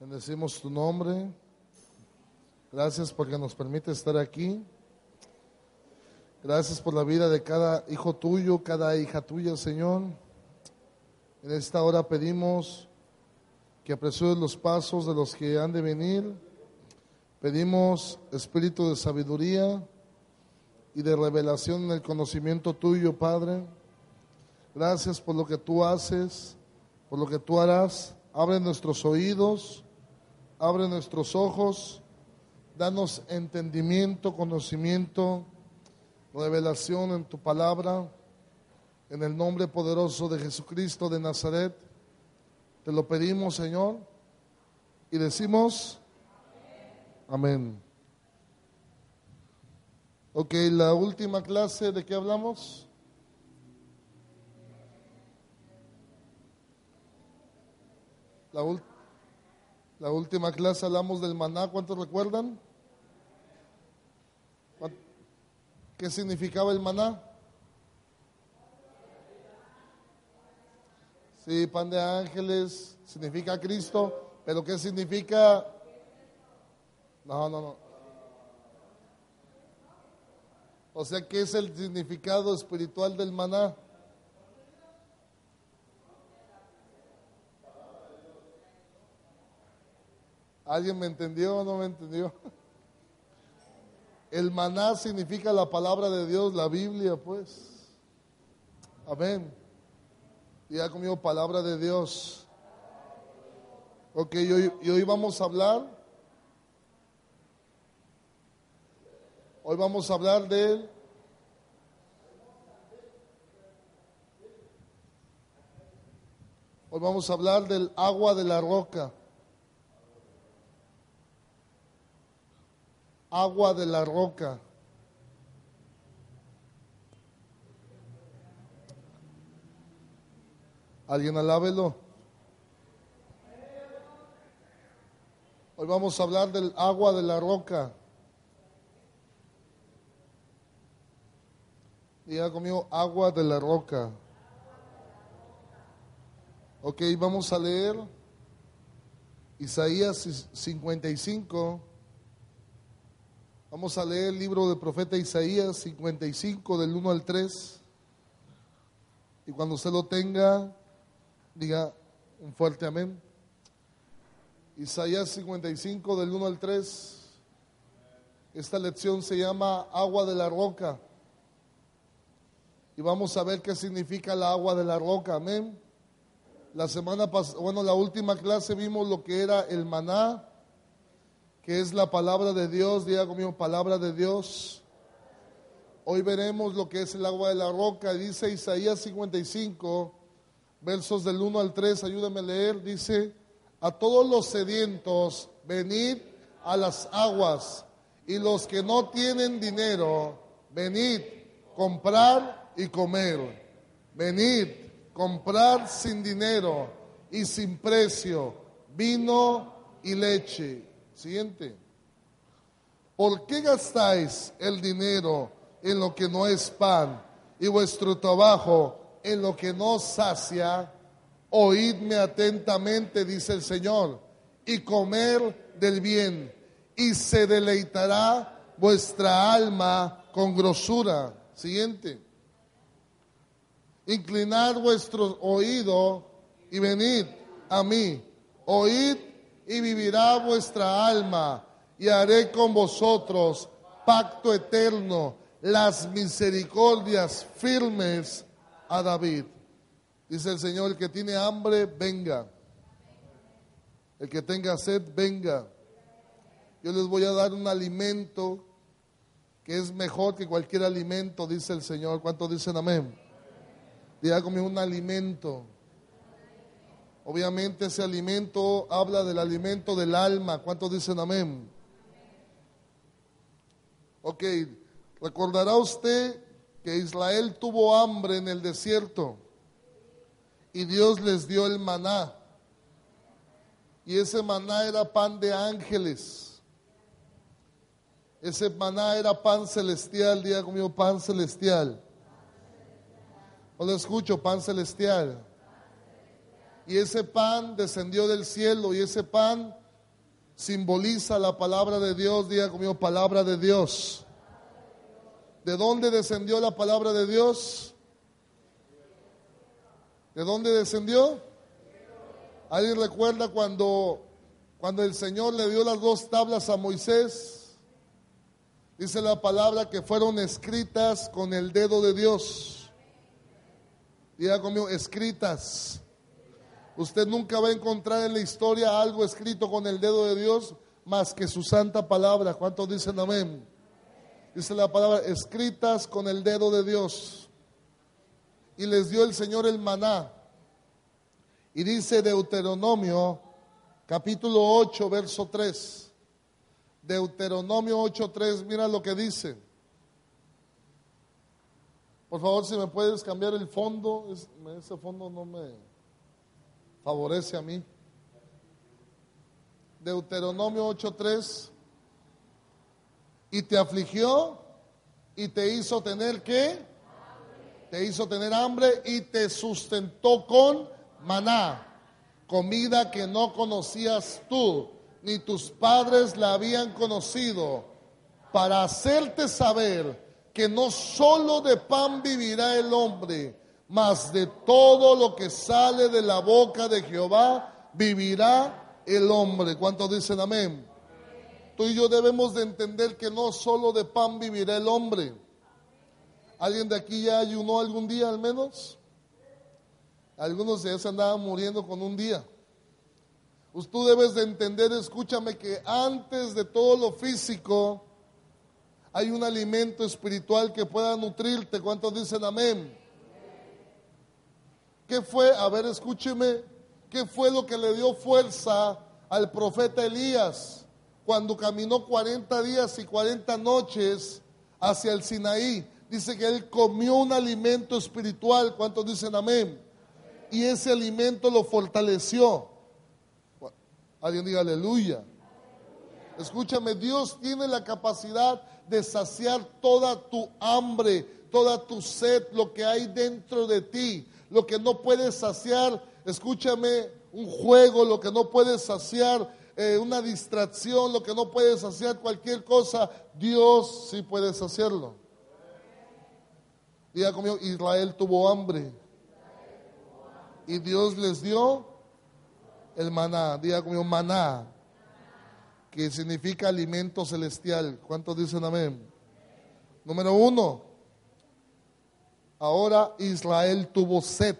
Bendecimos tu nombre. Gracias porque nos permite estar aquí. Gracias por la vida de cada hijo tuyo, cada hija tuya, Señor. En esta hora pedimos que apresures los pasos de los que han de venir. Pedimos espíritu de sabiduría y de revelación en el conocimiento tuyo, Padre. Gracias por lo que tú haces, por lo que tú harás. Abre nuestros oídos, abre nuestros ojos, danos entendimiento, conocimiento, revelación en tu palabra. En el nombre poderoso de Jesucristo de Nazaret, te lo pedimos, Señor, y decimos, amén. Ok, la última clase, ¿de qué hablamos? La, la última clase hablamos del maná, ¿cuántos recuerdan? ¿Qué significaba el maná? Sí, pan de ángeles, significa Cristo, pero ¿qué significa? No, no, no. O sea, ¿qué es el significado espiritual del maná? ¿Alguien me entendió o no me entendió? El maná significa la palabra de Dios, la Biblia, pues. Amén. Ya conmigo palabra de Dios. Ok, y hoy, y hoy vamos a hablar. Hoy vamos a hablar de Hoy vamos a hablar del agua de la roca. Agua de la roca. ¿Alguien alábelo? Hoy vamos a hablar del agua de la roca. Diga conmigo, agua de la roca. Ok, vamos a leer Isaías 55. Vamos a leer el libro del profeta Isaías 55 del 1 al 3. Y cuando usted lo tenga, diga un fuerte amén. Isaías 55 del 1 al 3. Esta lección se llama agua de la roca. Y vamos a ver qué significa la agua de la roca. Amén. La semana pasada, bueno, la última clase vimos lo que era el maná es la palabra de Dios, diga conmigo, palabra de Dios. Hoy veremos lo que es el agua de la roca. Dice Isaías 55, versos del 1 al 3, ayúdame a leer. Dice, a todos los sedientos, venid a las aguas, y los que no tienen dinero, venid, comprar y comer. Venid, comprar sin dinero y sin precio, vino y leche Siguiente. ¿Por qué gastáis el dinero en lo que no es pan y vuestro trabajo en lo que no sacia? Oídme atentamente, dice el Señor, y comer del bien, y se deleitará vuestra alma con grosura. Siguiente. Inclinad vuestro oído y venid a mí. Oíd y vivirá vuestra alma, y haré con vosotros pacto eterno, las misericordias firmes a David. Dice el Señor, el que tiene hambre, venga. El que tenga sed, venga. Yo les voy a dar un alimento que es mejor que cualquier alimento, dice el Señor. ¿Cuántos dicen amén? Diga un alimento Obviamente ese alimento habla del alimento del alma. ¿Cuántos dicen amén? Ok, recordará usted que Israel tuvo hambre en el desierto y Dios les dio el maná. Y ese maná era pan de ángeles. Ese maná era pan celestial, diga conmigo pan celestial. No lo escucho, pan celestial y ese pan descendió del cielo y ese pan simboliza la palabra de Dios. Diga conmigo, palabra de Dios. ¿De dónde descendió la palabra de Dios? ¿De dónde descendió? ¿Alguien recuerda cuando, cuando el Señor le dio las dos tablas a Moisés? Dice la palabra que fueron escritas con el dedo de Dios. Diga conmigo, escritas. Usted nunca va a encontrar en la historia algo escrito con el dedo de Dios más que su santa palabra. ¿Cuántos dicen amén? Dice la palabra, escritas con el dedo de Dios. Y les dio el Señor el maná. Y dice Deuteronomio, capítulo 8, verso 3. Deuteronomio 8, 3, mira lo que dice. Por favor, si me puedes cambiar el fondo, ese fondo no me favorece a mí. Deuteronomio 8:3. Y te afligió y te hizo tener qué? Te hizo tener hambre y te sustentó con maná, comida que no conocías tú, ni tus padres la habían conocido, para hacerte saber que no solo de pan vivirá el hombre, mas de todo lo que sale de la boca de Jehová vivirá el hombre. ¿Cuántos dicen amén? Tú y yo debemos de entender que no solo de pan vivirá el hombre. ¿Alguien de aquí ya ayunó algún día al menos? Algunos de ellos andaban muriendo con un día. Tú debes de entender, escúchame, que antes de todo lo físico hay un alimento espiritual que pueda nutrirte. ¿Cuántos dicen amén? ¿Qué fue? A ver, escúcheme. ¿Qué fue lo que le dio fuerza al profeta Elías cuando caminó 40 días y 40 noches hacia el Sinaí? Dice que él comió un alimento espiritual. ¿Cuántos dicen amén? Y ese alimento lo fortaleció. Alguien diga aleluya. Escúchame, Dios tiene la capacidad de saciar toda tu hambre, toda tu sed, lo que hay dentro de ti lo que no puedes saciar, escúchame, un juego, lo que no puedes saciar, eh, una distracción, lo que no puedes saciar, cualquier cosa, Dios sí puede saciarlo. Diga conmigo, Israel tuvo hambre. Y Dios les dio el maná. Diga conmigo, maná. Que significa alimento celestial. ¿Cuántos dicen amén? Número uno, Ahora Israel tuvo sed.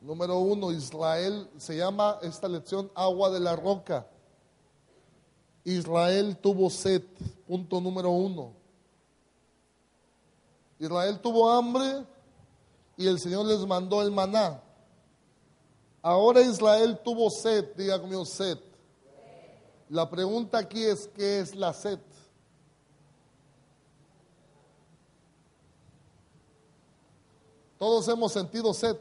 Número uno, Israel se llama esta lección agua de la roca. Israel tuvo sed, punto número uno. Israel tuvo hambre y el Señor les mandó el maná. Ahora Israel tuvo sed, diga conmigo sed. La pregunta aquí es, ¿qué es la sed? Todos hemos sentido sed.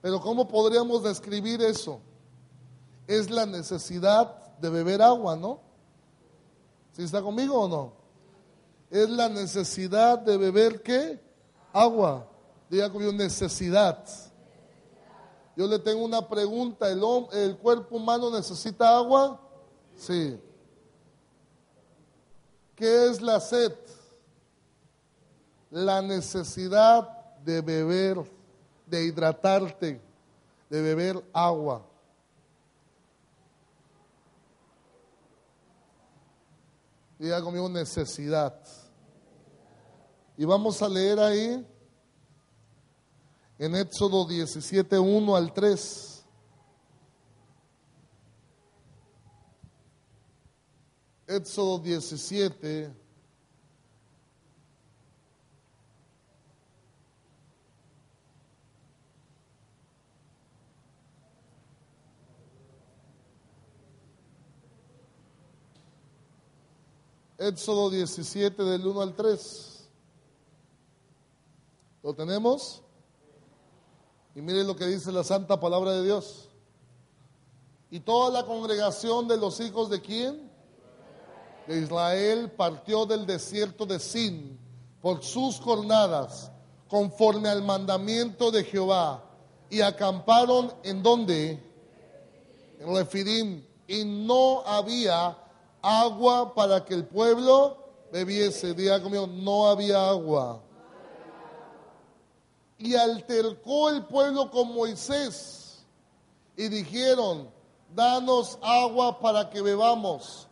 Pero ¿cómo podríamos describir eso? Es la necesidad de beber agua, ¿no? ¿Sí está conmigo o no? Es la necesidad de beber qué? Agua. Diga conmigo necesidad. Yo le tengo una pregunta. ¿El, ¿El cuerpo humano necesita agua? Sí. ¿Qué es la sed? La necesidad de beber, de hidratarte, de beber agua. Diga conmigo necesidad. Y vamos a leer ahí en Éxodo 17, 1 al 3. Éxodo 17, Éxodo 17 del 1 al 3. ¿Lo tenemos? Y miren lo que dice la santa palabra de Dios. Y toda la congregación de los hijos de quién? De Israel partió del desierto de Sin por sus jornadas, conforme al mandamiento de Jehová. y acamparon en donde? En Refidim. Y no había agua para que el pueblo bebiese. Diga conmigo, no había agua. Y altercó el pueblo con Moisés y dijeron, danos agua para que bebamos.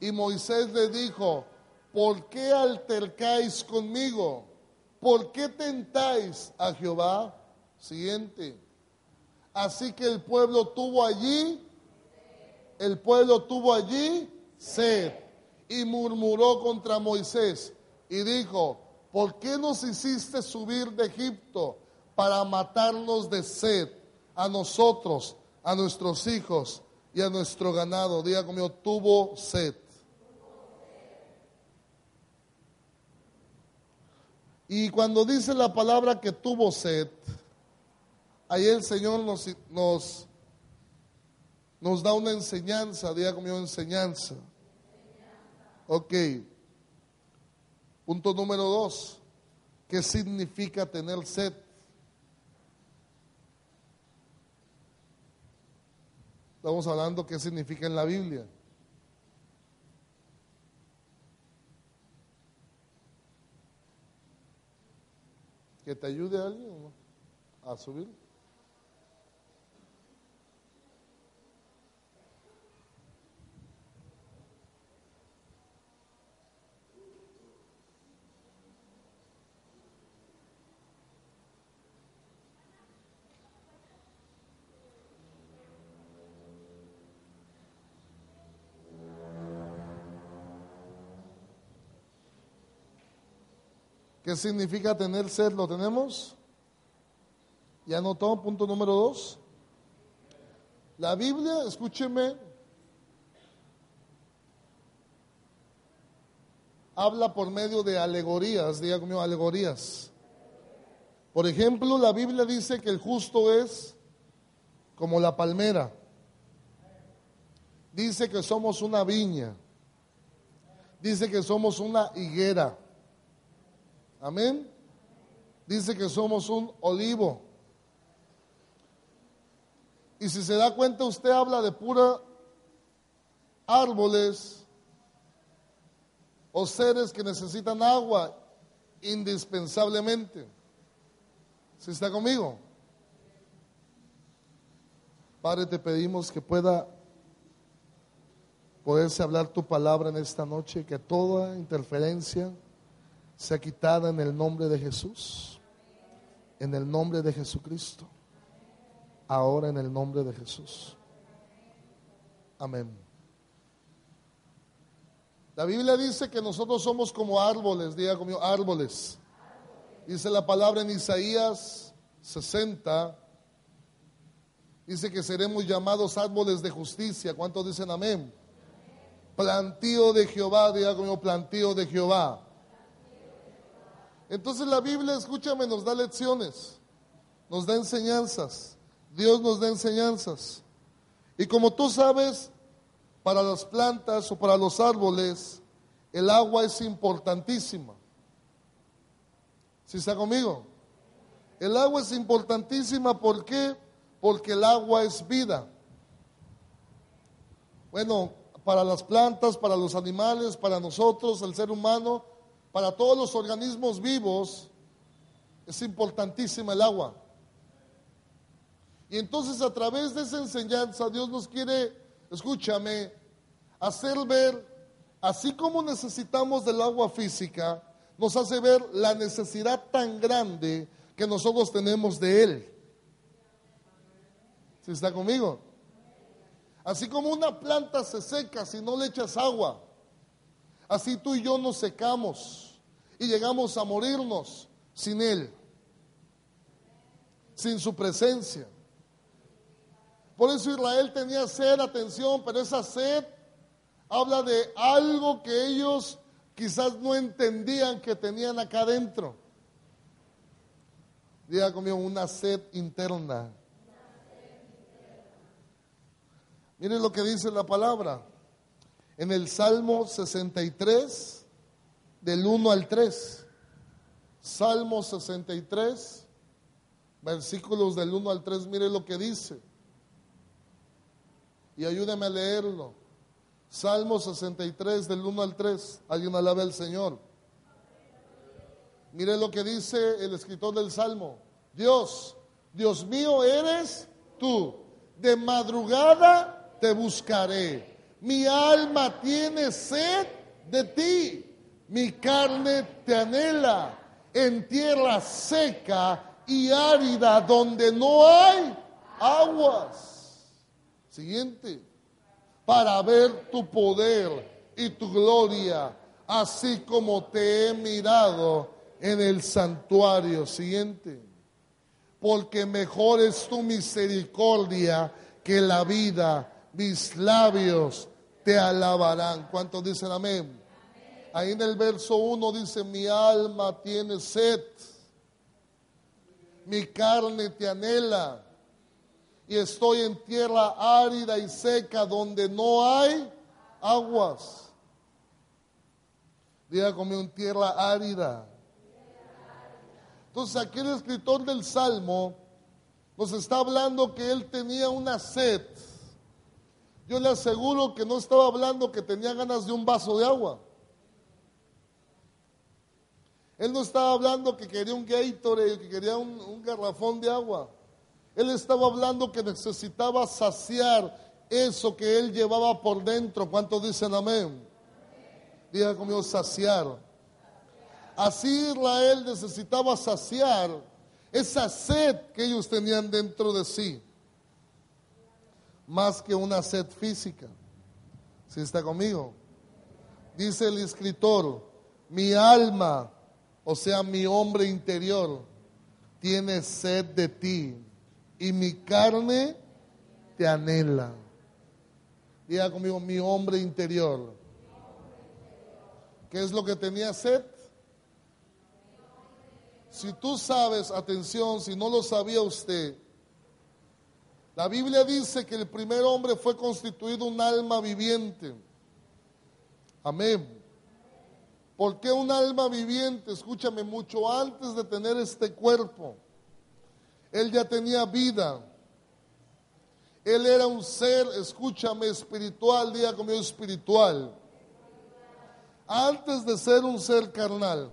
Y Moisés le dijo, ¿por qué altercáis conmigo? ¿Por qué tentáis a Jehová? Siguiente. Así que el pueblo tuvo allí, el pueblo tuvo allí sed y murmuró contra Moisés y dijo, ¿por qué nos hiciste subir de Egipto para matarnos de sed a nosotros, a nuestros hijos y a nuestro ganado? Diga conmigo, tuvo sed. Y cuando dice la palabra que tuvo sed, ahí el Señor nos, nos, nos da una enseñanza, diga conmigo enseñanza. Ok. Punto número dos. ¿Qué significa tener sed? Estamos hablando qué significa en la Biblia. ¿Que te ayude alguien a subir? ¿Qué significa tener sed? ¿Lo tenemos? ¿Ya anotó? Punto número dos. La Biblia, escúcheme, habla por medio de alegorías, diga conmigo, alegorías. Por ejemplo, la Biblia dice que el justo es como la palmera. Dice que somos una viña. Dice que somos una higuera. Amén. Dice que somos un olivo. Y si se da cuenta, usted habla de pura árboles o seres que necesitan agua indispensablemente. ¿Si está conmigo? Padre, te pedimos que pueda poderse hablar tu palabra en esta noche, que toda interferencia sea quitada en el nombre de Jesús, en el nombre de Jesucristo, ahora en el nombre de Jesús. Amén. La Biblia dice que nosotros somos como árboles, diga conmigo, árboles. Dice la palabra en Isaías 60, dice que seremos llamados árboles de justicia. ¿Cuántos dicen amén? Plantío de Jehová, diga conmigo, plantío de Jehová. Entonces la Biblia, escúchame, nos da lecciones, nos da enseñanzas. Dios nos da enseñanzas. Y como tú sabes, para las plantas o para los árboles, el agua es importantísima. ¿Sí está conmigo? El agua es importantísima, ¿por qué? Porque el agua es vida. Bueno, para las plantas, para los animales, para nosotros, el ser humano, para todos los organismos vivos es importantísima el agua. Y entonces a través de esa enseñanza Dios nos quiere, escúchame, hacer ver, así como necesitamos del agua física, nos hace ver la necesidad tan grande que nosotros tenemos de Él. ¿Sí está conmigo? Así como una planta se seca si no le echas agua. Así tú y yo nos secamos y llegamos a morirnos sin Él, sin su presencia. Por eso Israel tenía sed, atención, pero esa sed habla de algo que ellos quizás no entendían que tenían acá adentro. Diga conmigo, una sed interna. Miren lo que dice la palabra en el Salmo 63, del 1 al 3. Salmo 63, versículos del 1 al 3, mire lo que dice. Y ayúdeme a leerlo. Salmo 63 del 1 al 3. Alguien alabe al Señor. Mire lo que dice el escritor del Salmo. Dios, Dios mío eres tú. De madrugada te buscaré. Mi alma tiene sed de ti. Mi carne te anhela en tierra seca y árida donde no hay aguas. Siguiente. Para ver tu poder y tu gloria, así como te he mirado en el santuario. Siguiente. Porque mejor es tu misericordia que la vida. Mis labios te alabarán. ¿Cuántos dicen amén? Ahí en el verso 1 dice, mi alma tiene sed, mi carne te anhela, y estoy en tierra árida y seca donde no hay aguas. Diga conmigo, en tierra árida. Entonces aquí el escritor del Salmo nos está hablando que él tenía una sed. Yo le aseguro que no estaba hablando que tenía ganas de un vaso de agua. Él no estaba hablando que quería un Gatorade, que quería un, garrafón de agua. Él estaba hablando que necesitaba saciar eso que él llevaba por dentro. ¿Cuántos dicen amén? Diga conmigo, saciar. Así Israel necesitaba saciar esa sed que ellos tenían dentro de sí, más que una sed física. Si está conmigo? Dice el escritor, mi alma, o sea, mi hombre interior, tiene sed de ti y mi carne te anhela. Diga conmigo, mi hombre interior. ¿Qué es lo que tenía sed? Si tú sabes, atención, si no lo sabía usted, la Biblia dice que el primer hombre fue constituido un alma viviente. Amén. ¿Por qué un alma viviente? Escúchame, mucho antes de tener este cuerpo, él ya tenía vida. Él era un ser, escúchame, espiritual, diga conmigo espiritual. Antes de ser un ser carnal.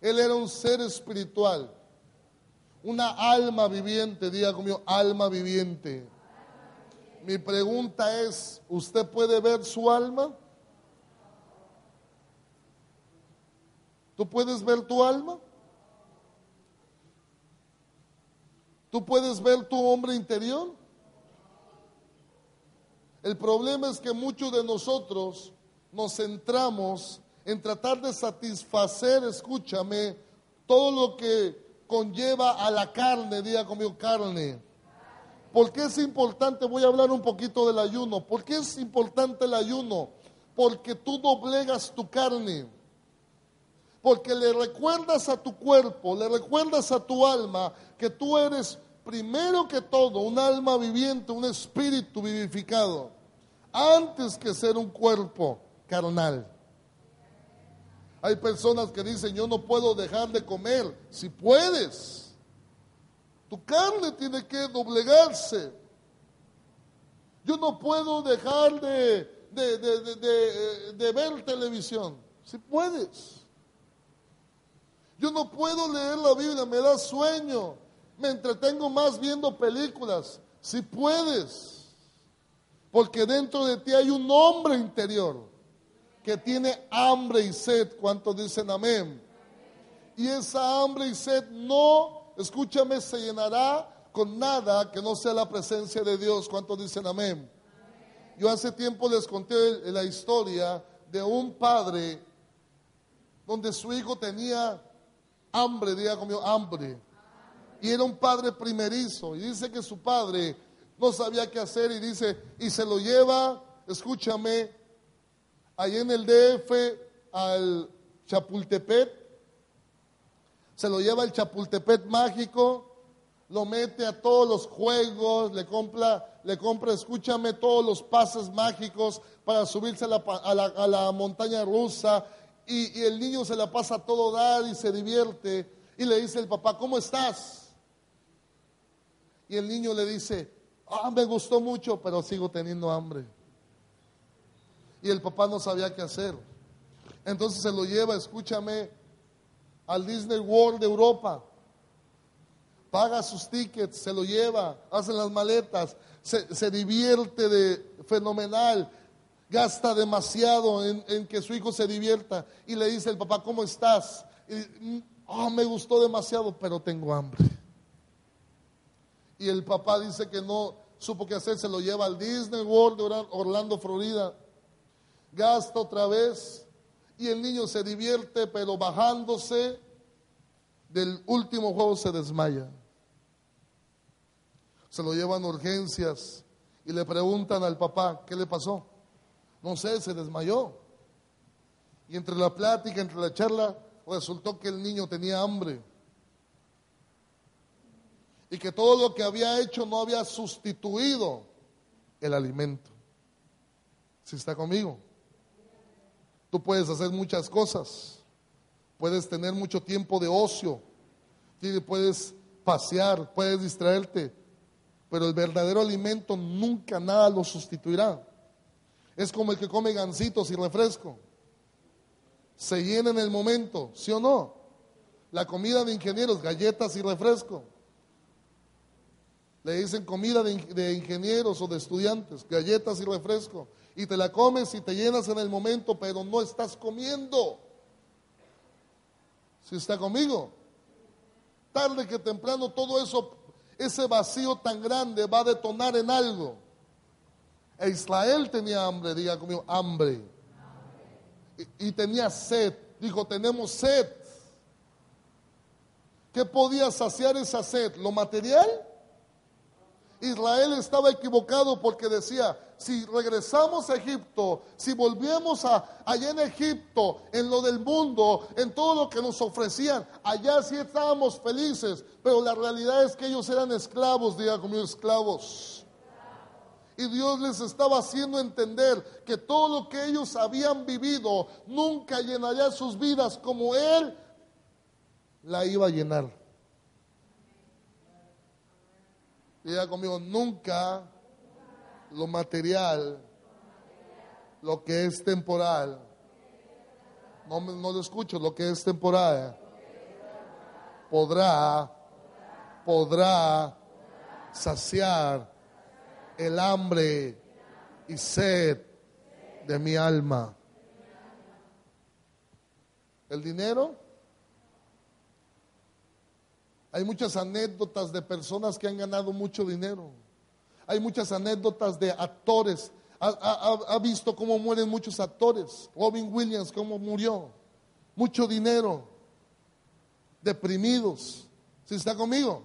Él era un ser espiritual, una alma viviente, diga conmigo, alma viviente. Mi pregunta es, ¿usted puede ver su alma? ¿Tú puedes ver tu alma? ¿Tú puedes ver tu hombre interior? El problema es que muchos de nosotros nos centramos en tratar de satisfacer, escúchame, todo lo que conlleva a la carne, diga conmigo carne. ¿Por qué es importante? Voy a hablar un poquito del ayuno. ¿Por qué es importante el ayuno? Porque tú doblegas tu carne. Porque le recuerdas a tu cuerpo, le recuerdas a tu alma que tú eres primero que todo un alma viviente, un espíritu vivificado, antes que ser un cuerpo carnal. Hay personas que dicen, yo no puedo dejar de comer. Si puedes, tu carne tiene que doblegarse. Yo no puedo dejar de, de, ver televisión. Si puedes. Yo no puedo leer la Biblia, me da sueño. Me entretengo más viendo películas. Si puedes. Porque dentro de ti hay un hombre interior que tiene hambre y sed. ¿Cuántos dicen amén? Y esa hambre y sed no, escúchame, se llenará con nada que no sea la presencia de Dios. ¿Cuántos dicen amén? Yo hace tiempo les conté la historia de un padre donde su hijo tenía hambre, diga conmigo, hambre. Y era un padre primerizo. Y dice que su padre no sabía qué hacer y dice, y se lo lleva, escúchame, ahí en el DF al Chapultepec, se lo lleva al Chapultepec mágico, lo mete a todos los juegos, le compra, le compra, escúchame, todos los pases mágicos para subirse a la, montaña rusa y, y, el niño se la pasa a todo dar y se divierte. Y le dice el papá, ¿cómo estás? Y el niño le dice, ah, me gustó mucho, pero sigo teniendo hambre. Y el papá no sabía qué hacer. Entonces se lo lleva, escúchame, al Disney World de Europa. Paga sus tickets, se lo lleva, hace las maletas, se, se divierte de fenomenal, gasta demasiado en, en, que su hijo se divierta y le dice el papá, ¿cómo estás? Y, oh, me gustó demasiado, pero tengo hambre. Y el papá dice que no supo qué hacer, se lo lleva al Disney World de Orlando, Florida, gasta otra vez y el niño se divierte, pero bajándose del último juego se desmaya. Se lo llevan a urgencias y le preguntan al papá, ¿qué le pasó? No sé, se desmayó. Y entre la plática, entre la charla, resultó que el niño tenía hambre. Y que todo lo que había hecho no había sustituido el alimento. Si está conmigo. Tú puedes hacer muchas cosas. Puedes tener mucho tiempo de ocio. Puedes pasear, puedes distraerte. Pero el verdadero alimento nunca nada lo sustituirá. Es como el que come gancitos y refresco. Se llena en el momento, ¿sí o no? La comida de ingenieros, galletas y refresco. Le dicen comida de, ingenieros o de estudiantes, galletas y refresco. Y te la comes y te llenas en el momento, pero no estás comiendo. Si está conmigo. Tarde que temprano todo eso, ese vacío tan grande va a detonar en algo. E Israel tenía hambre, diga conmigo, hambre. Y, tenía sed. Dijo, tenemos sed. ¿Qué podía saciar esa sed? ¿Lo material? Israel estaba equivocado porque decía, si regresamos a Egipto, si volvemos a, allá en Egipto, en lo del mundo, en todo lo que nos ofrecían, allá sí estábamos felices, pero la realidad es que ellos eran esclavos, diga conmigo, esclavos. Y Dios les estaba haciendo entender que todo lo que ellos habían vivido nunca llenaría sus vidas como Él la iba a llenar. Diga conmigo, nunca lo material, lo que es temporal, no, no lo escucho, lo que es temporal, podrá, podrá saciar el hambre y sed de mi alma. El dinero. Hay muchas anécdotas de personas que han ganado mucho dinero. Hay muchas anécdotas de actores. Ha, visto cómo mueren muchos actores. Robin Williams, cómo murió. Mucho dinero. Deprimidos. ¿Si está conmigo?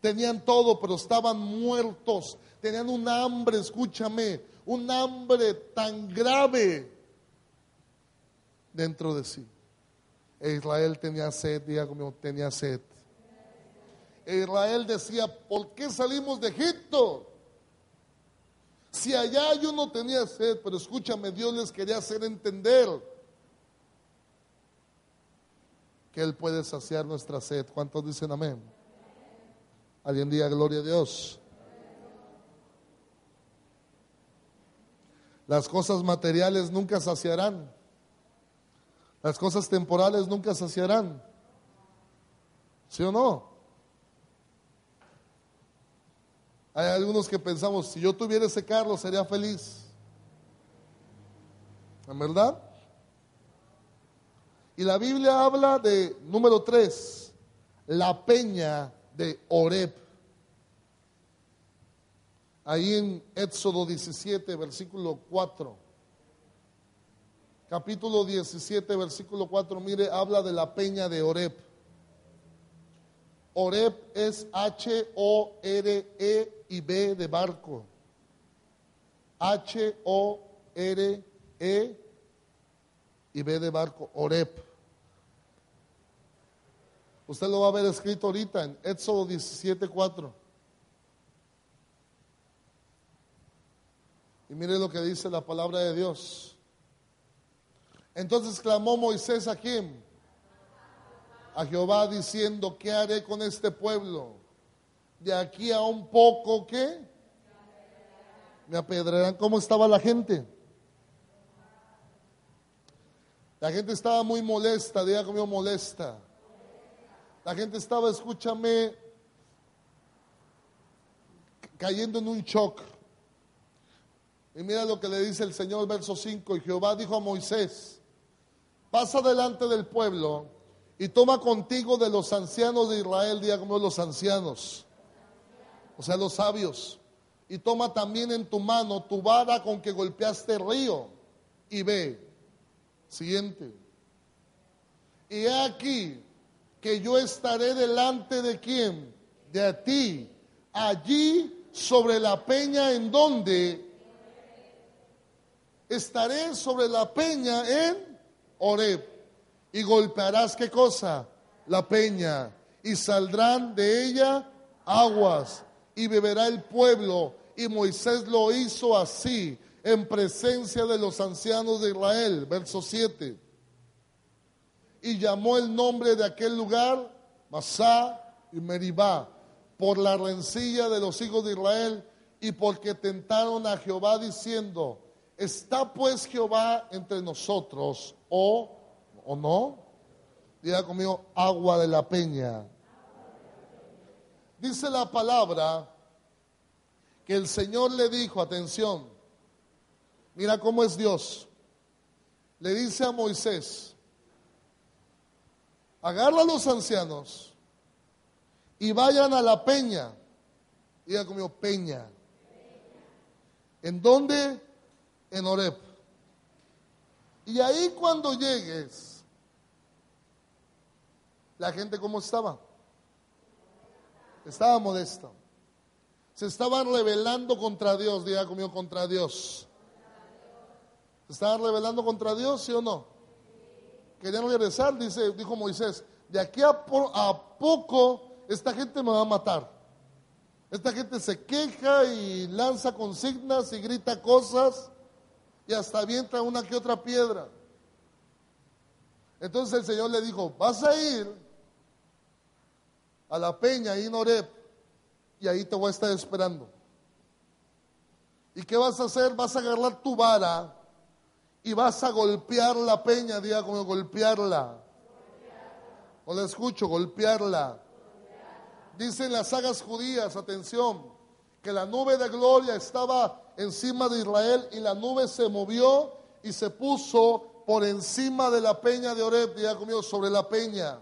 Tenían todo, pero estaban muertos tenían un hambre, escúchame, un hambre tan grave dentro de sí. Israel tenía sed, diga tenía sed. Israel decía, ¿por qué salimos de Egipto? Si allá yo no tenía sed, pero escúchame, Dios les quería hacer entender que Él puede saciar nuestra sed. ¿Cuántos dicen amén? Alguien diga gloria a Dios. Las cosas materiales nunca saciarán. Las cosas temporales nunca saciarán. ¿Sí o no? Hay algunos que pensamos, si yo tuviera ese carro sería feliz. ¿En verdad? Y la Biblia habla de, número tres, la peña de Oreb ahí en Éxodo 17, versículo 4. Capítulo 17, versículo 4, mire, habla de la peña de Oreb. Oreb es H-O-R-E y B de barco. H-O-R-E y B de barco, Oreb. Usted lo va a ver escrito ahorita en Éxodo 17, 4. Y mire lo que dice la palabra de Dios. Entonces clamó Moisés a quién? a Jehová diciendo, ¿qué haré con este pueblo? De aquí a un poco, ¿qué? Me apedrearán. ¿Cómo estaba la gente? La gente estaba muy molesta, diga conmigo molesta. La gente estaba, escúchame, cayendo en un shock. Y mira lo que le dice el Señor, verso 5. Y Jehová dijo a Moisés, pasa delante del pueblo y toma contigo de los ancianos de Israel, diga los ancianos, o sea, los sabios. Y toma también en tu mano tu vara con que golpeaste el río y ve. Siguiente. Y he aquí que yo estaré delante de quién? De ti, allí sobre la peña en donde estaré sobre la peña en Oreb. Y golpearás qué cosa? La peña. Y saldrán de ella aguas. Y beberá el pueblo. Y Moisés lo hizo así en presencia de los ancianos de Israel. Verso 7. Y llamó el nombre de aquel lugar Masá y Meribá, por la rencilla de los hijos de Israel y porque tentaron a Jehová diciendo, ¿está pues Jehová entre nosotros o, o no? Diga conmigo, agua de la peña. Dice la palabra que el Señor le dijo, atención, Mira cómo es Dios. Le dice a Moisés, agarra a los ancianos y vayan a la peña. Diga conmigo, peña. ¿En dónde? En Oreb. Y ahí cuando llegues, la gente cómo estaba? Estaba modesta. Se estaban rebelando contra Dios, diga conmigo, contra Dios. ¿Se estaban rebelando contra Dios, sí o no? Querían regresar, dice, dijo Moisés, de aquí a, a poco esta gente me va a matar. Esta gente se queja y lanza consignas y grita cosas y hasta avienta una que otra piedra. Entonces el Señor le dijo, vas a ir a la peña ahí en Oreb y ahí te voy a estar esperando. ¿Y qué vas a hacer? Vas a agarrar tu vara y vas a golpear la peña, diga como golpearla. O la escucho, golpearla. Dicen las sagas judías, atención, que la nube de gloria estaba encima de Israel y la nube se movió y se puso por encima de la peña de Oreb, diga conmigo, sobre la peña.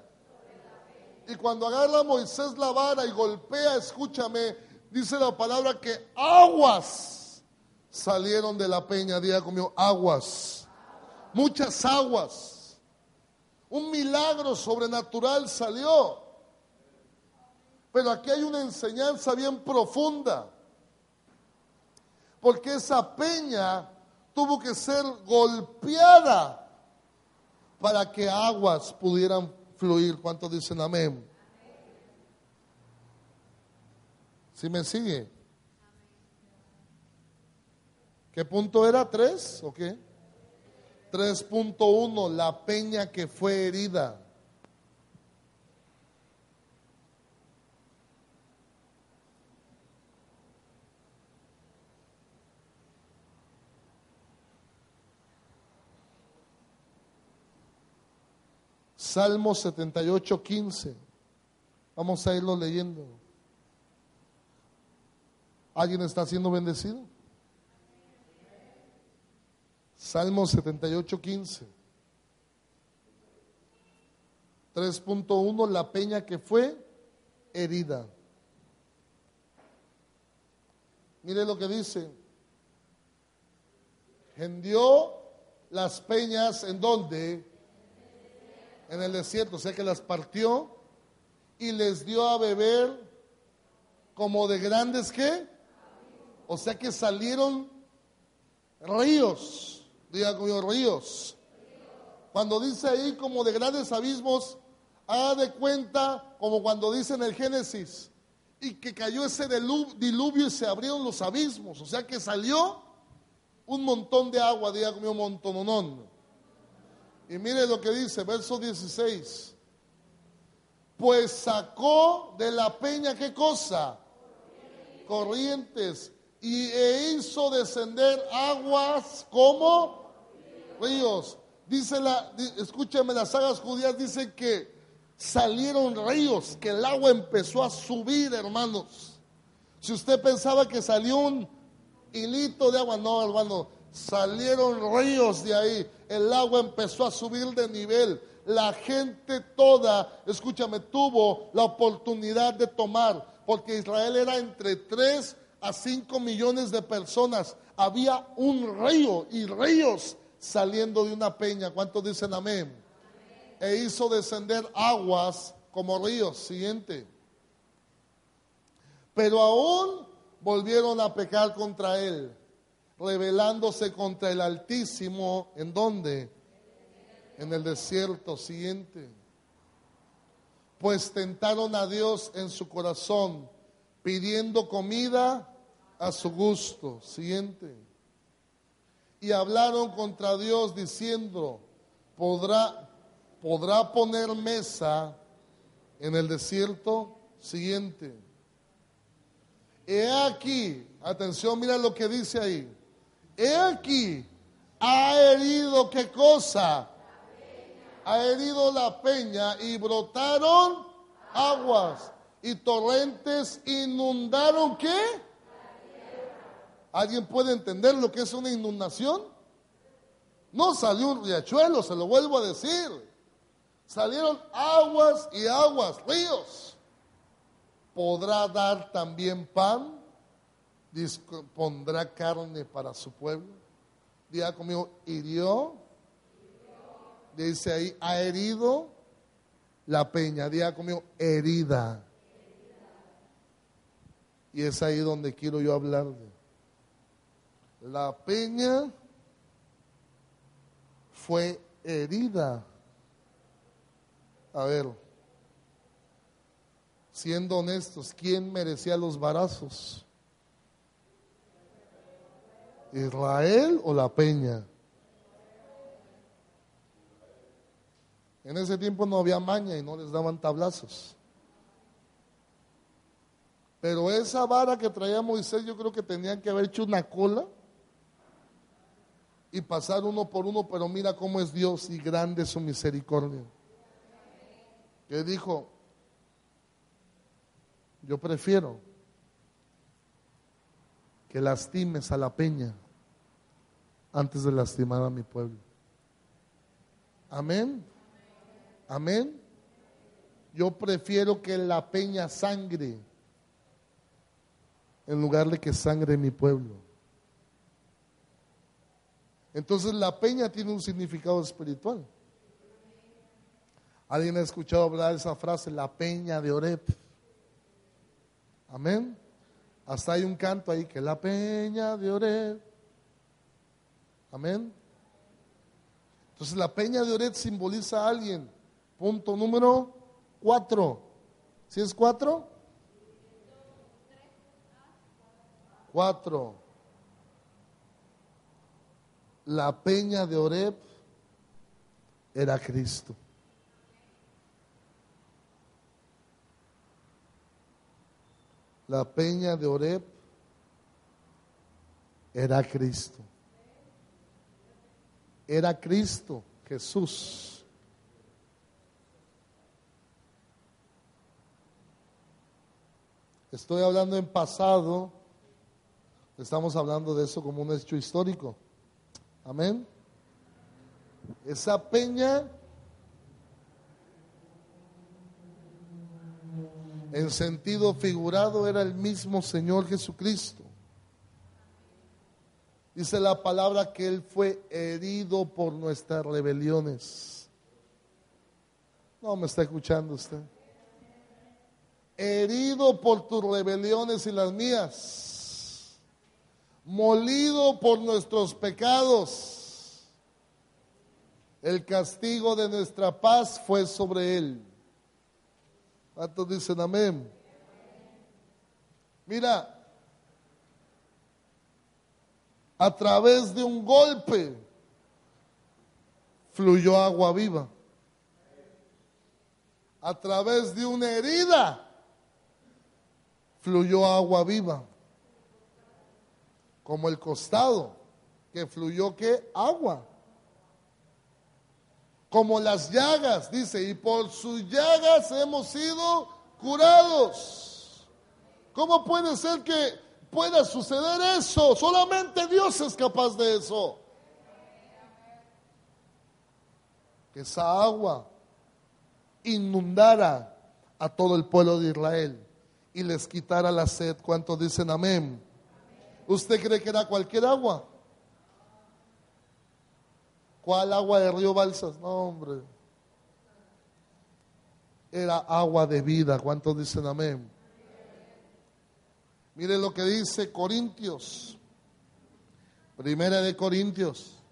Y cuando agarra Moisés la vara y golpea, escúchame, dice la palabra que aguas salieron de la peña, día conmigo, aguas, muchas aguas. Un milagro sobrenatural salió. Pero aquí hay una enseñanza bien profunda. Porque esa peña tuvo que ser golpeada para que aguas pudieran fluir. ¿Cuántos dicen amén? ¿Sí me sigue? ¿Qué punto era? ¿Tres o qué? 3.1, la peña que fue herida. Salmo 78, 15. Vamos a irlo leyendo. ¿Alguien está siendo bendecido? Salmo 78, 15. 3.1, la peña que fue herida. Mire lo que dice. Hendió las peñas en donde? En el desierto, o sea que las partió y les dio a beber como de grandes que, o sea que salieron ríos Diga conmigo, ríos. Cuando dice ahí como de grandes abismos, haga de cuenta como cuando dice en el Génesis, y que cayó ese diluvio y se abrieron los abismos. O sea que salió un montón de agua, diga conmigo, montononón. Y mire lo que dice, verso 16. Pues sacó de la peña qué cosa? Corrientes. Y e hizo descender aguas como ríos. Dice la, escúchame, las sagas judías dicen que salieron ríos, que el agua empezó a subir, hermanos. Si usted pensaba que salió un hilito de agua, no, hermano, salieron ríos de ahí. El agua empezó a subir de nivel. La gente toda, escúchame, tuvo la oportunidad de tomar, porque Israel era entre 3 a 5 millones de personas. Había un río y ríos saliendo de una peña. ¿Cuántos dicen amén? E hizo descender aguas como ríos. Siguiente. Pero aún volvieron a pecar contra él, rebelándose contra el Altísimo. ¿En dónde? En el desierto. Siguiente. Pues tentaron a Dios en su corazón, pidiendo comida a su gusto. Siguiente y hablaron contra Dios diciendo, ¿podrá, podrá poner mesa en el desierto? Siguiente. He aquí, atención, mira lo que dice ahí. He aquí, ha herido qué cosa? Ha herido la peña y brotaron aguas y torrentes inundaron qué? ¿Alguien puede entender lo que es una inundación? No salió un riachuelo, se lo vuelvo a decir. Salieron aguas y aguas, ríos. ¿Podrá dar también pan? ¿Pondrá carne para su pueblo? Diga conmigo, hirió. Dice ahí, ha herido la peña. Diga conmigo, herida. Y es ahí donde quiero yo hablar de. La peña fue herida. A ver, siendo honestos, ¿quién merecía los barazos? ¿Israel o la peña? En ese tiempo no había maña y no les daban tablazos. Pero esa vara que traía Moisés yo creo que tenían que haber hecho una cola y pasar uno por uno, pero mira cómo es Dios y grande su misericordia. Que dijo, yo prefiero que lastimes a la peña antes de lastimar a mi pueblo. Amén. Amén. Yo prefiero que la peña sangre en lugar de que sangre mi pueblo. Entonces la peña tiene un significado espiritual. ¿Alguien ha escuchado hablar esa frase, la peña de Oreb? Amén. Hasta hay un canto ahí que la peña de Oreb. Amén. Entonces la peña de Oreb simboliza a alguien. Punto número cuatro. ¿Sí es cuatro? Cuatro la peña de Oreb era Cristo. La peña de Oreb era Cristo. Era Cristo, Jesús. Estoy hablando en pasado, estamos hablando de eso como un hecho histórico. Amén. Esa peña en sentido figurado era el mismo Señor Jesucristo. Dice la palabra que Él fue herido por nuestras rebeliones. No me está escuchando usted. Herido por tus rebeliones y las mías molido por nuestros pecados. El castigo de nuestra paz fue sobre él. ¿Cuántos dicen amén? Mira, a través de un golpe fluyó agua viva. a través de una herida fluyó agua viva, como el costado, que fluyó qué? Agua. Como las llagas, dice, y por sus llagas hemos sido curados. ¿Cómo puede ser que pueda suceder eso? Solamente Dios es capaz de eso. Que esa agua inundara a todo el pueblo de Israel y les quitara la sed. ¿Cuántos dicen amén? ¿Usted cree que era cualquier agua? ¿Cuál agua de río Balsas? No, hombre. Era agua de vida. ¿Cuántos dicen amén? Mire lo que dice Corintios. Primera de Corintios.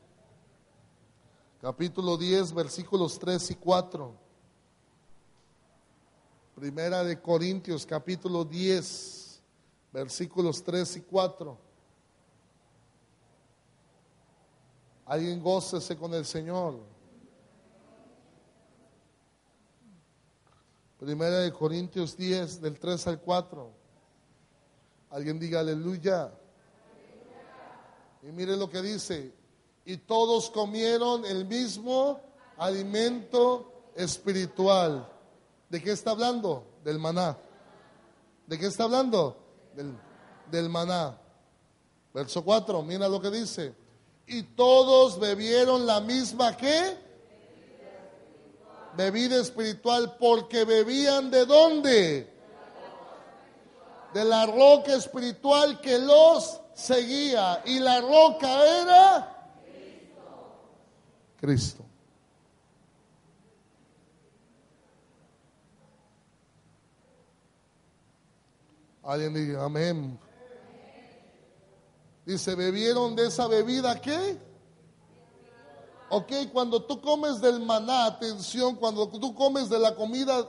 Capítulo 10, versículos 3 y 4. Primera de Corintios capítulo 10, versículos 3 y 4. Alguien gócese con el Señor. Primera de Corintios 10, del 3 al 4. Alguien diga aleluya. Y mire lo que dice. Y todos comieron el mismo alimento espiritual ¿De qué está hablando? Del maná. ¿De qué está hablando? Del, maná. Verso 4, mira lo que dice. Y todos bebieron la misma qué? Bebida espiritual porque bebían de dónde? De la roca espiritual que los seguía. Y la roca era Cristo. Alguien diga amén. Dice, ¿bebieron de esa bebida qué? Ok, cuando tú comes del maná, atención, cuando tú comes de la comida,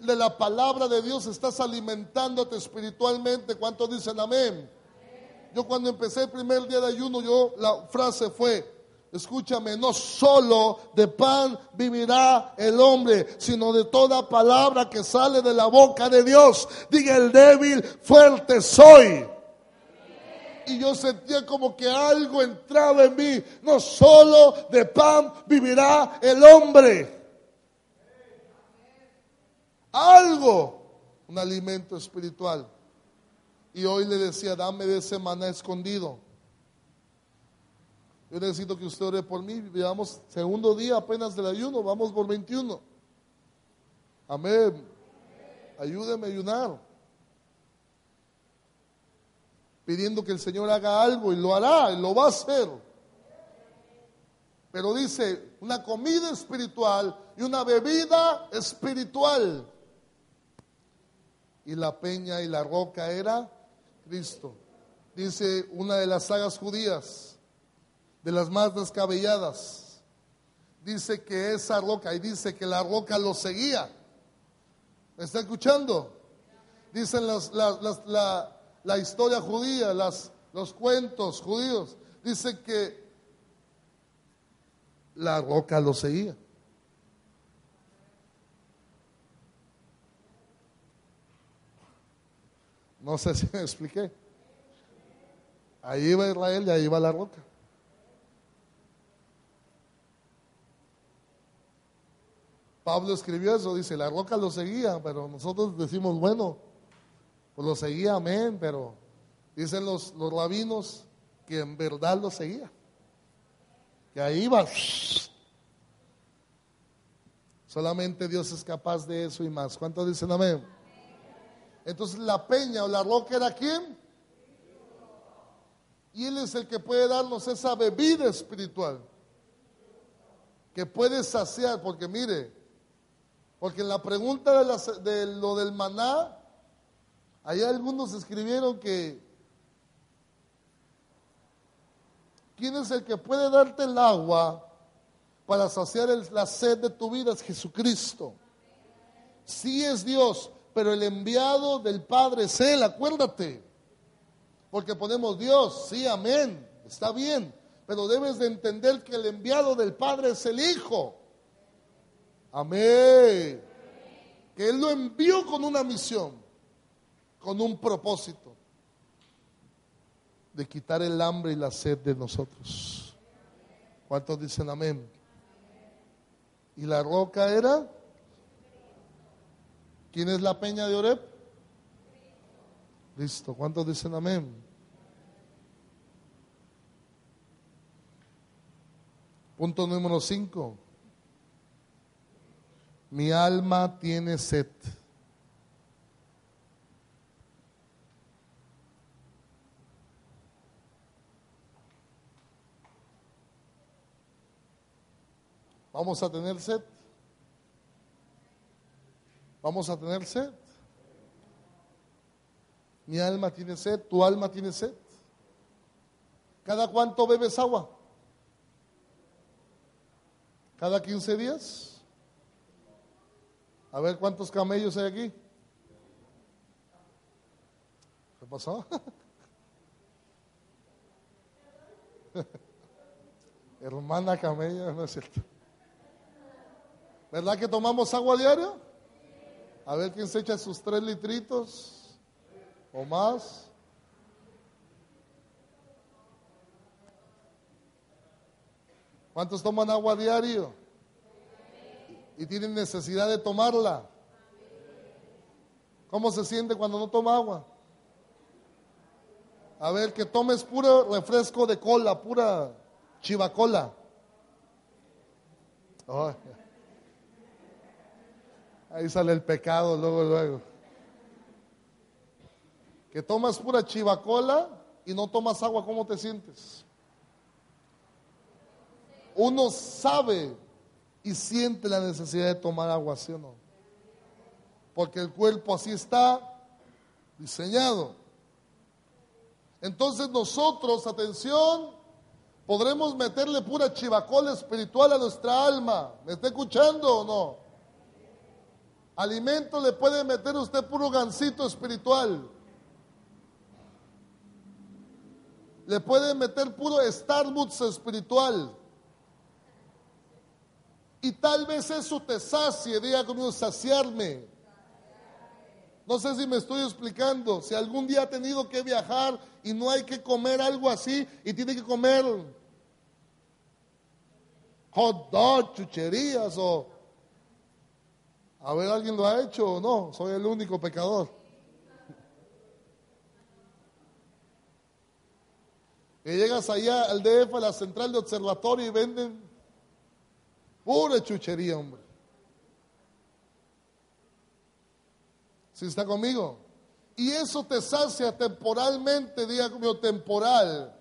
de, la palabra de Dios, estás alimentándote espiritualmente. ¿Cuántos dicen amén? Yo cuando empecé el primer día de ayuno, yo la frase fue, Escúchame, no solo de pan vivirá el hombre, sino de toda palabra que sale de la boca de Dios. Diga el débil, fuerte soy. Y yo sentía como que algo entraba en mí. No solo de pan vivirá el hombre. Algo, un alimento espiritual. Y hoy le decía, dame de ese maná escondido yo necesito que usted ore por mí. Veamos, segundo día apenas del ayuno, vamos por 21. Amén. Ayúdeme a ayunar. Pidiendo que el Señor haga algo y lo hará, y lo va a hacer. Pero dice, una comida espiritual y una bebida espiritual. Y la peña y la roca era Cristo. Dice una de las sagas judías de las más descabelladas. Dice que esa roca, y dice que la roca lo seguía. ¿Me está escuchando? Dicen las, la, la, historia judía, las, los cuentos judíos. Dice que la roca lo seguía. No sé si me expliqué. Ahí iba Israel y ahí iba la roca. Pablo escribió eso, dice, la roca lo seguía, pero nosotros decimos, bueno, pues lo seguía, amén, pero dicen los, los rabinos que en verdad lo seguía, que ahí iba. Solamente Dios es capaz de eso y más. ¿Cuántos dicen amén? Entonces la peña o la roca era quién? Y Él es el que puede darnos esa bebida espiritual que puede saciar, porque mire, porque en la pregunta de, lo del maná, hay algunos escribieron que ¿quién es el que puede darte el agua para saciar la sed de tu vida? Es Jesucristo. Sí es Dios, pero el enviado del Padre es Él, acuérdate. Porque ponemos Dios, sí, amén, está bien, pero debes de entender que el enviado del Padre es el Hijo. Amén. que Él lo envió con una misión, con un propósito de quitar el hambre y la sed de nosotros. ¿Cuántos dicen amén? ¿Y la roca era? ¿Quién es la peña de Oreb? Listo. ¿Cuántos dicen amén? Punto número 5. Mi alma tiene sed. Vamos a tener sed. Vamos a tener sed. Mi alma tiene sed, tu alma tiene sed. ¿Cada cuánto bebes agua? ¿Cada 15 días? A ver cuántos camellos hay aquí. ¿Qué pasó? Hermana camella, no es cierto. ¿Verdad que tomamos agua diario? A ver quién se echa sus tres litritos o más. ¿Cuántos toman agua diario? Y tienen necesidad de tomarla. ¿Cómo se siente cuando no toma agua? A ver, que tomes puro refresco de cola, pura chivacola. Oh. Ahí sale el pecado luego, luego. Que tomas pura chivacola y no tomas agua, ¿cómo te sientes? Uno sabe y siente la necesidad de tomar agua, ¿sí o no? Porque el cuerpo así está diseñado. Entonces nosotros, atención, podremos meterle pura chivacola espiritual a nuestra alma. ¿Me está escuchando o no? Alimento le puede meter usted puro gancito espiritual. Le puede meter puro Starbucks espiritual. Y tal vez eso te sacie, diga conmigo, saciarme. No sé si me estoy explicando. Si algún día ha tenido que viajar y no hay que comer algo así y tiene que comer hot dog, chucherías o a ver, ¿alguien lo ha hecho o no? Soy el único pecador. Que llegas allá al DF, a la central de observatorio y venden pura chuchería, hombre. ¿Sí está conmigo? Y eso te sacia temporalmente, diga conmigo, temporal.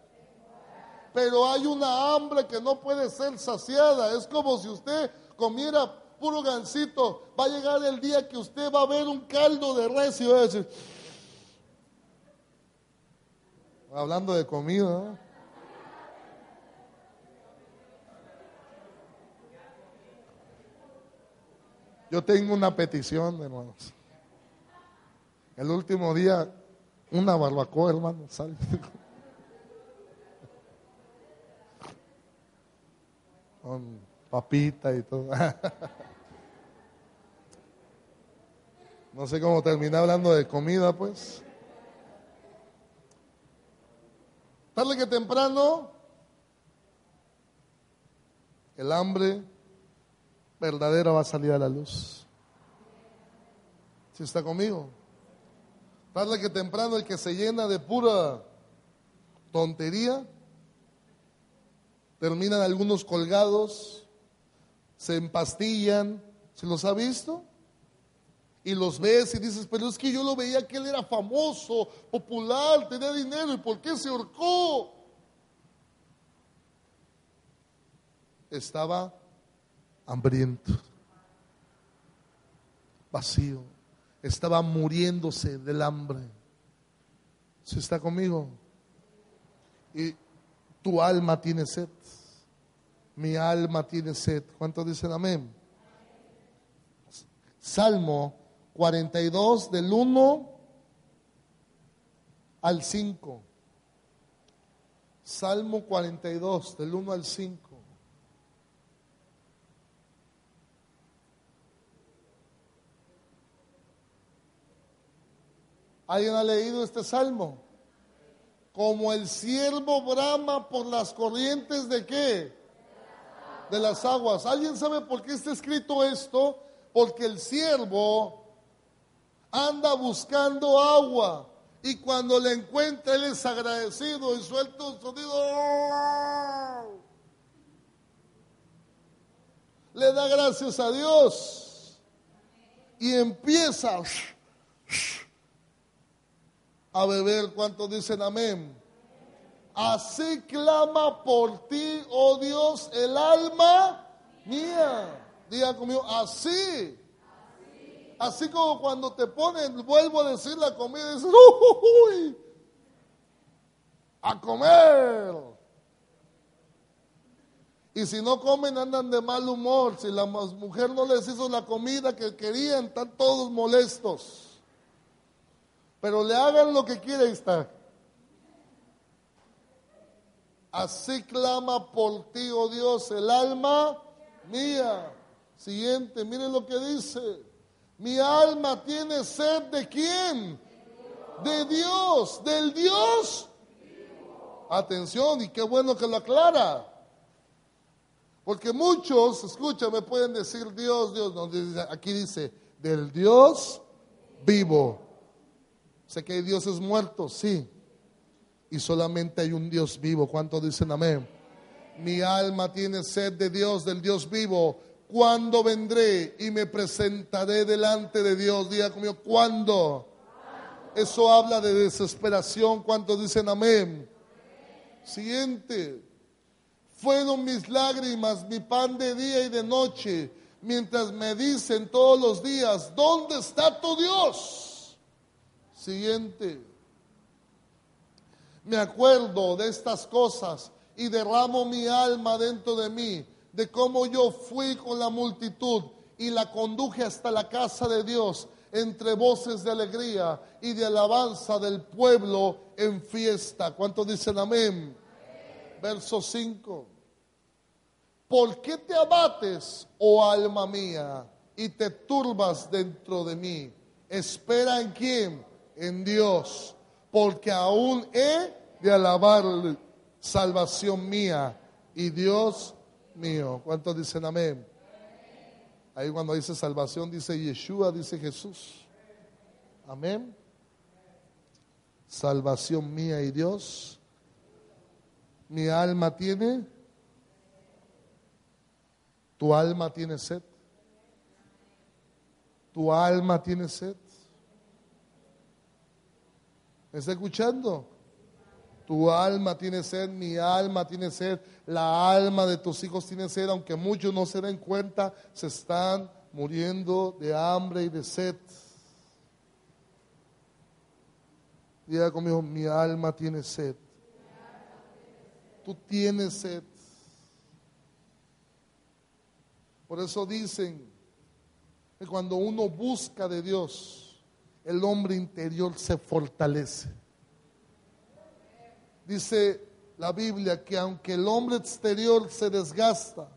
Pero hay una hambre que no puede ser saciada. Es como si usted comiera puro gancito, va a llegar el día que usted va a ver un caldo de res y va a decir, hablando de comida, Yo tengo una petición, hermanos. El último día, una barbacoa, hermano, sale. Con papita y todo. No sé cómo terminé hablando de comida, pues. Tarde que temprano, el hambre verdadera va a salir a la luz. Si está conmigo. Tarde que temprano, el que se llena de pura tontería, terminan algunos colgados, se empastillan. ¿Se los ha visto? Y los ves y dices, pero es que yo lo veía que él era famoso, popular, tenía dinero, ¿y por qué se ahorcó? Estaba hambriento, vacío, estaba muriéndose del hambre. ¿Se está conmigo? Y tu alma tiene sed, mi alma tiene sed. ¿Cuántos dicen amén? Salmo 42 del 1 al 5. Salmo 42 del 1 al 5. ¿Alguien ha leído este salmo? Como el siervo brama por las corrientes de qué? De las aguas. ¿Alguien sabe por qué está escrito esto? Porque el siervo anda buscando agua y cuando le encuentra él es agradecido y suelta un sonido. Le da gracias a Dios y empieza a beber. ¿Cuántos dicen amén? Así clama por ti, oh Dios, el alma mía. Diga conmigo, así. Así como cuando te ponen, vuelvo a decir la comida, dices, uy, a comer. Y si no comen, andan de mal humor. Si la mujer no les hizo la comida que querían, están todos molestos. Pero le hagan lo que quieren estar. Así clama por ti, oh Dios, el alma mía. Siguiente, miren lo que dice. Mi alma tiene sed de quién? De Dios, del Dios. Atención, y qué bueno que lo aclara. Porque muchos, escúchame, pueden decir Dios, Dios. Aquí dice, del Dios vivo. Sé que hay dioses muertos, sí. Y solamente hay un Dios vivo. ¿Cuántos dicen amén? Mi alma tiene sed de Dios, del Dios vivo cuando vendré y me presentaré delante de Dios. Diga conmigo, ¿cuándo? Eso habla de desesperación. ¿Cuántos dicen amén? Siguiente. Fueron mis lágrimas, mi pan de día y de noche, mientras me dicen todos los días, ¿dónde está tu Dios? Siguiente. Me acuerdo de estas cosas y derramo mi alma dentro de mí de cómo yo fui con la multitud y la conduje hasta la casa de Dios entre voces de alegría y de alabanza del pueblo en fiesta. ¿Cuántos dicen amén? Verso 5. ¿Por qué te abates, oh alma mía, y te turbas dentro de mí? Espera en quién? En Dios, porque aún he de alabar salvación mía y Dios mío. ¿Cuántos dicen amén? Ahí cuando dice salvación dice Yeshua, dice Jesús. Amén. Salvación mía y Dios. Mi alma tiene. Tu alma tiene sed. Tu alma tiene sed. ¿Me está escuchando? Tu alma tiene sed, mi alma tiene sed, la alma de tus hijos tiene sed, aunque muchos no se den cuenta, se están muriendo de hambre y de sed. Diga conmigo, mi alma tiene sed. Tú tienes sed. Por eso dicen que cuando uno busca de Dios, el hombre interior se fortalece. Dice la Biblia que aunque el hombre exterior se desgasta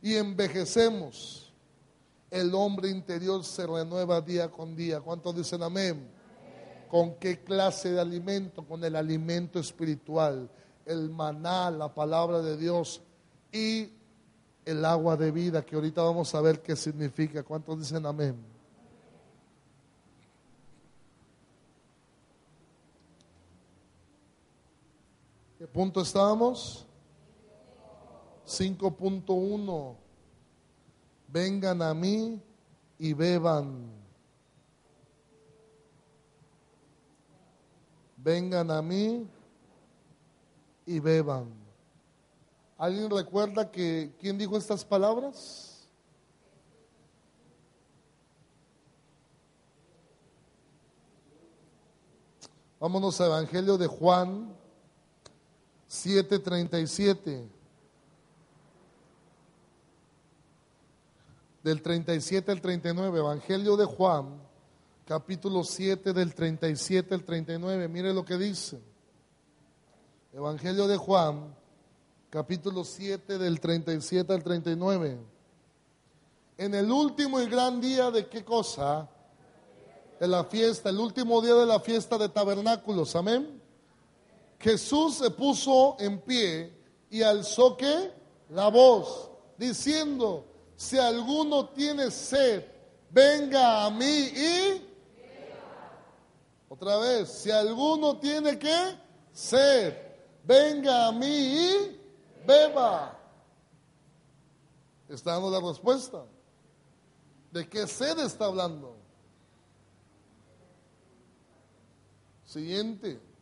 y envejecemos, el hombre interior se renueva día con día. ¿Cuántos dicen amén? ¿Con qué clase de alimento? Con el alimento espiritual, el maná, la palabra de Dios y el agua de vida, que ahorita vamos a ver qué significa. ¿Cuántos dicen amén? Punto estábamos? 5.1. Vengan a mí y beban. Vengan a mí y beban. ¿Alguien recuerda que quién dijo estas palabras? Vámonos al Evangelio de Juan, 7:37. Del 37 al 39, Evangelio de Juan, capítulo 7 del 37 al 39. Mire lo que dice. Evangelio de Juan, capítulo 7 del 37 al 39. En el último y gran día de qué cosa? de la fiesta, el último día de la fiesta de tabernáculos, amén. Jesús se puso en pie y alzó que la voz, diciendo, si alguno tiene sed, venga a mí y... Otra vez, si alguno tiene que sed, venga a mí y beba. Está dando la respuesta. ¿De qué sed está hablando? Siguiente.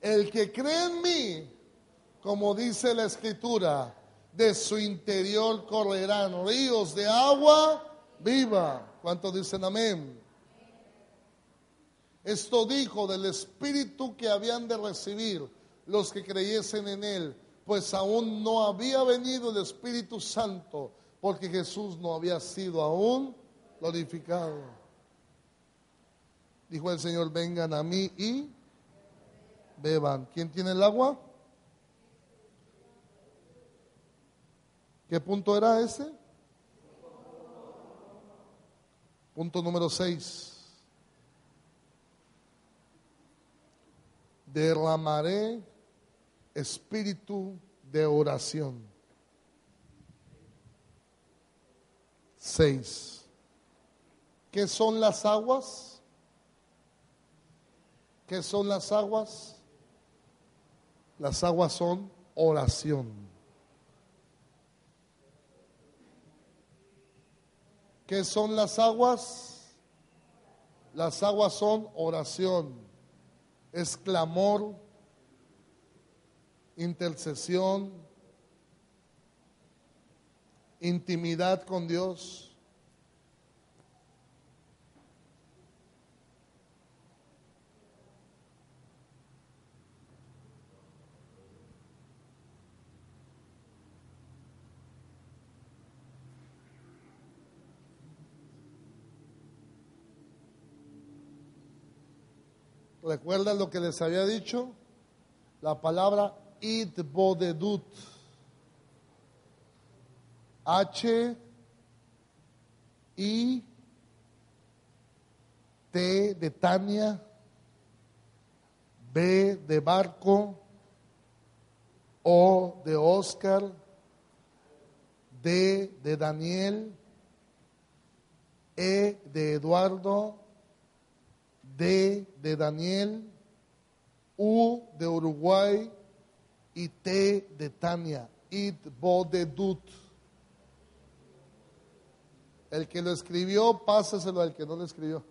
El que cree en mí, como dice la escritura, de su interior correrán ríos de agua viva. ¿Cuántos dicen amén? Esto dijo del Espíritu que habían de recibir los que creyesen en Él, pues aún no había venido el Espíritu Santo, porque Jesús no había sido aún glorificado. Dijo el Señor, vengan a mí y beban. ¿Quién tiene el agua? ¿Qué punto era ese? Punto número 6. Derramaré espíritu de oración. 6. ¿Qué son las aguas? ¿Qué son las aguas? Las aguas son oración. ¿Qué son las aguas? Las aguas son oración, es clamor, intercesión, intimidad con Dios. ¿Recuerdan lo que les había dicho? La palabra itbodedut. H I T de Tania, B de barco, O de Oscar, D de Daniel, E de Eduardo, D de Daniel, U de Uruguay y T de Tania, It Bodedut. El que lo escribió, pásaselo al que no lo escribió.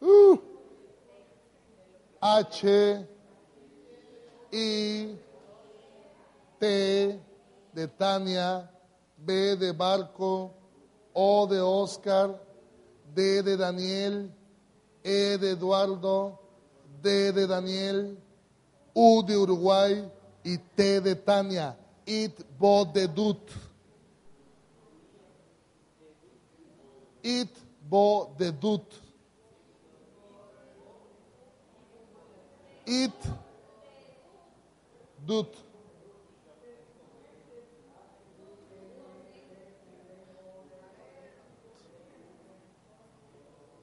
Uh. H I T de Tania, B de barco, O de Oscar, D de Daniel, E de Eduardo, D de Daniel, U de Uruguay y T de Tania. It Bodedut. It Bodedut. It Dut.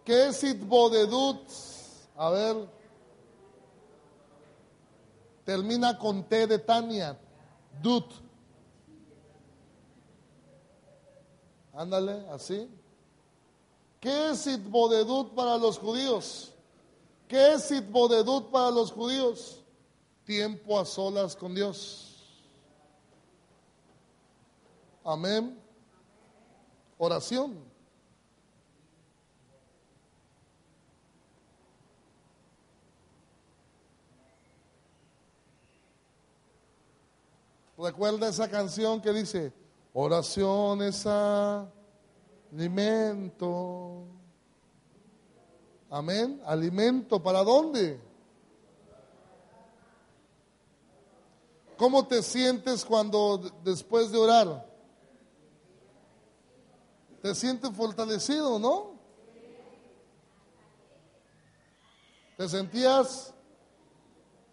¿Qué es Itbodedut? A ver. Termina con T de Tania. Dut. Ándale, así. ¿Qué es Itbodedut para los judíos? ¿Qué es Itbodedut para los judíos? Tiempo a solas con Dios. Amén. Oración. Recuerda esa canción que dice, oración es alimento. Amén. Alimento, ¿para dónde? ¿Cómo te sientes cuando después de orar? ¿Te sientes fortalecido, no? ¿Te sentías?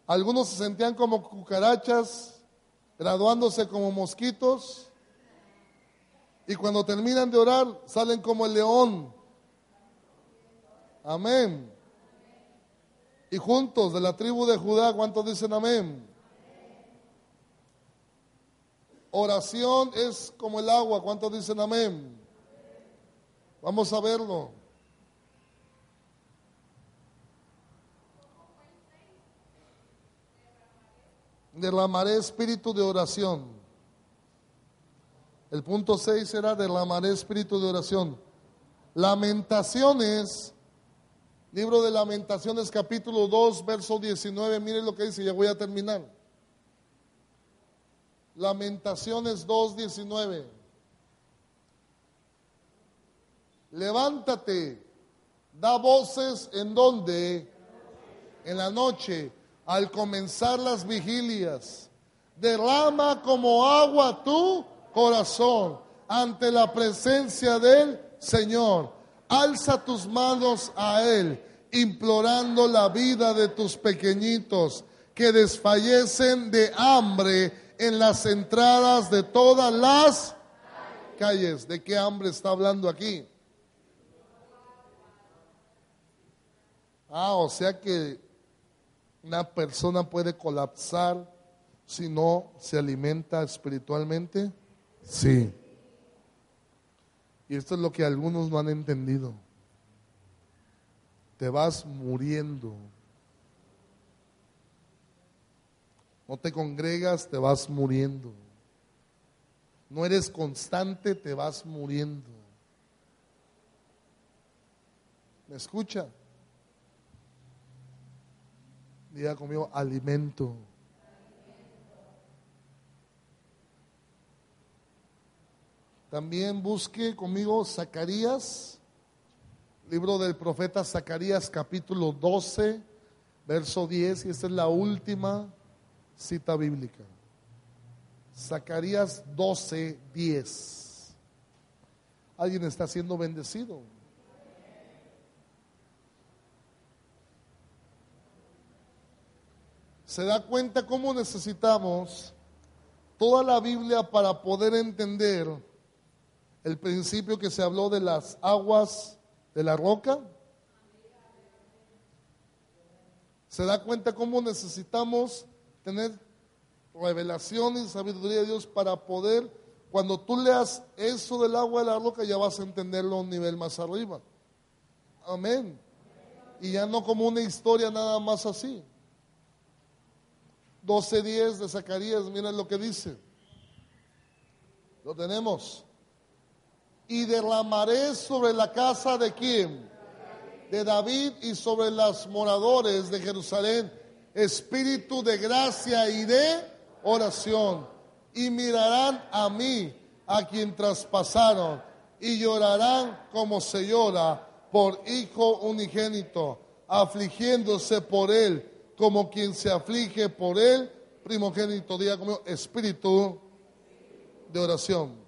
Algunos se sentían como cucarachas graduándose como mosquitos. Y cuando terminan de orar, salen como el león. Amén. Y juntos de la tribu de Judá, ¿cuántos dicen amén? Oración es como el agua, ¿cuántos dicen amén? Vamos a verlo. Derramaré espíritu de oración. El punto 6 era derramaré espíritu de oración. Lamentaciones, libro de Lamentaciones capítulo 2, verso 19, miren lo que dice, ya voy a terminar. Lamentaciones 2, 19. Levántate, da voces en donde, en la noche, al comenzar las vigilias. Derrama como agua tú corazón ante la presencia del Señor. Alza tus manos a Él, implorando la vida de tus pequeñitos que desfallecen de hambre en las entradas de todas las calles. ¿De qué hambre está hablando aquí? Ah, o sea que una persona puede colapsar si no se alimenta espiritualmente. Sí. Y esto es lo que algunos no han entendido. Te vas muriendo. No te congregas, te vas muriendo. No eres constante, te vas muriendo. ¿Me escucha? Diga conmigo, alimento. También busque conmigo Zacarías, libro del profeta Zacarías capítulo 12, verso 10, y esta es la última cita bíblica. Zacarías 12, 10. Alguien está siendo bendecido. Se da cuenta cómo necesitamos toda la Biblia para poder entender el principio que se habló de las aguas de la roca? ¿Se da cuenta cómo necesitamos tener revelación y sabiduría de Dios para poder, cuando tú leas eso del agua de la roca, ya vas a entenderlo a un nivel más arriba? Amén. Y ya no como una historia nada más así. 12.10 de Zacarías, miren lo que dice. Lo tenemos y derramaré sobre la casa de quién? De David y sobre los moradores de Jerusalén espíritu de gracia y de oración. Y mirarán a mí, a quien traspasaron, y llorarán como se llora por hijo unigénito, afligiéndose por él, como quien se aflige por él, primogénito. Diga conmigo, espíritu de oración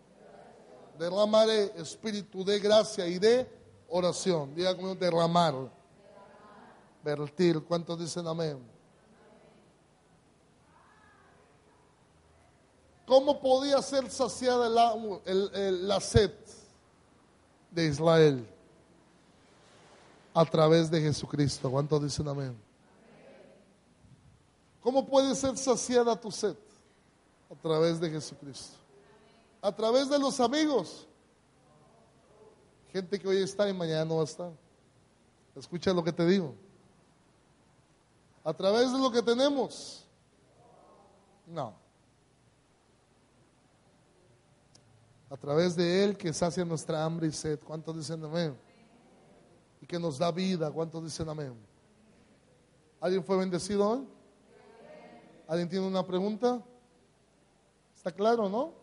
derramaré espíritu de gracia y de oración. Diga conmigo, derramar. Vertir. ¿Cuántos dicen amén? ¿Cómo podía ser saciada la sed de Israel? A través de Jesucristo. ¿Cuántos dicen amén? ¿Cómo puede ser saciada tu sed? A través de Jesucristo a través de los amigos. Gente que hoy está y mañana no va a estar. Escucha lo que te digo. A través de lo que tenemos. No. A través de Él que sacia nuestra hambre y sed. ¿Cuántos dicen amén? Y que nos da vida. ¿Cuántos dicen amén? ¿Alguien fue bendecido hoy? ¿Alguien tiene una pregunta? ¿Está claro, no?